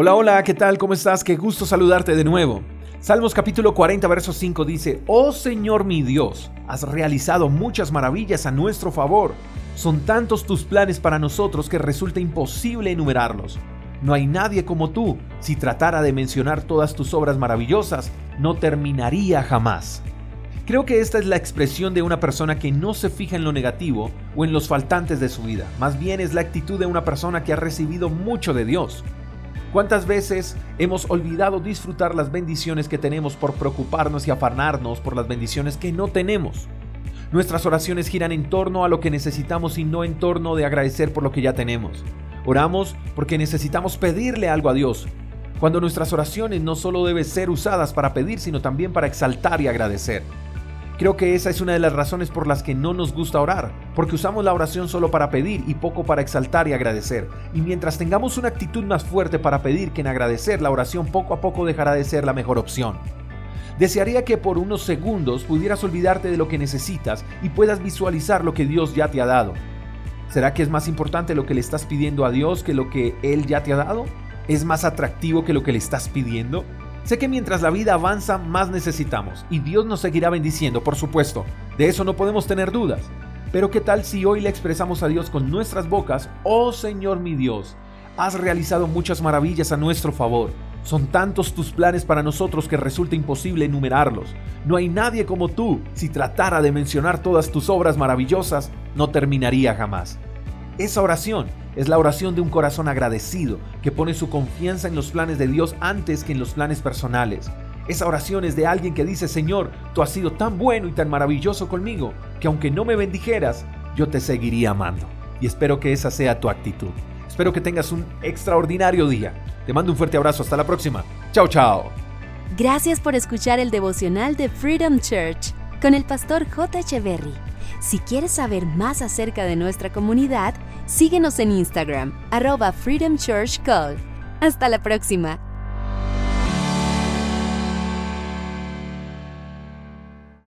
Hola, hola, ¿qué tal? ¿Cómo estás? Qué gusto saludarte de nuevo. Salmos capítulo 40, verso 5 dice, Oh Señor mi Dios, has realizado muchas maravillas a nuestro favor. Son tantos tus planes para nosotros que resulta imposible enumerarlos. No hay nadie como tú. Si tratara de mencionar todas tus obras maravillosas, no terminaría jamás. Creo que esta es la expresión de una persona que no se fija en lo negativo o en los faltantes de su vida. Más bien es la actitud de una persona que ha recibido mucho de Dios. ¿Cuántas veces hemos olvidado disfrutar las bendiciones que tenemos por preocuparnos y afanarnos por las bendiciones que no tenemos? Nuestras oraciones giran en torno a lo que necesitamos y no en torno de agradecer por lo que ya tenemos. Oramos porque necesitamos pedirle algo a Dios, cuando nuestras oraciones no solo deben ser usadas para pedir, sino también para exaltar y agradecer. Creo que esa es una de las razones por las que no nos gusta orar, porque usamos la oración solo para pedir y poco para exaltar y agradecer. Y mientras tengamos una actitud más fuerte para pedir que en agradecer, la oración poco a poco dejará de ser la mejor opción. Desearía que por unos segundos pudieras olvidarte de lo que necesitas y puedas visualizar lo que Dios ya te ha dado. ¿Será que es más importante lo que le estás pidiendo a Dios que lo que Él ya te ha dado? ¿Es más atractivo que lo que le estás pidiendo? Sé que mientras la vida avanza más necesitamos y Dios nos seguirá bendiciendo, por supuesto. De eso no podemos tener dudas. Pero ¿qué tal si hoy le expresamos a Dios con nuestras bocas, oh Señor mi Dios, has realizado muchas maravillas a nuestro favor? Son tantos tus planes para nosotros que resulta imposible enumerarlos. No hay nadie como tú. Si tratara de mencionar todas tus obras maravillosas, no terminaría jamás. Esa oración es la oración de un corazón agradecido que pone su confianza en los planes de Dios antes que en los planes personales. Esa oración es de alguien que dice, Señor, tú has sido tan bueno y tan maravilloso conmigo, que aunque no me bendijeras, yo te seguiría amando. Y espero que esa sea tu actitud. Espero que tengas un extraordinario día. Te mando un fuerte abrazo. Hasta la próxima. Chao, chao. Gracias por escuchar el devocional de Freedom Church con el pastor J. Echeverry. Si quieres saber más acerca de nuestra comunidad, síguenos en Instagram, arroba Freedom Church Call. Hasta la próxima.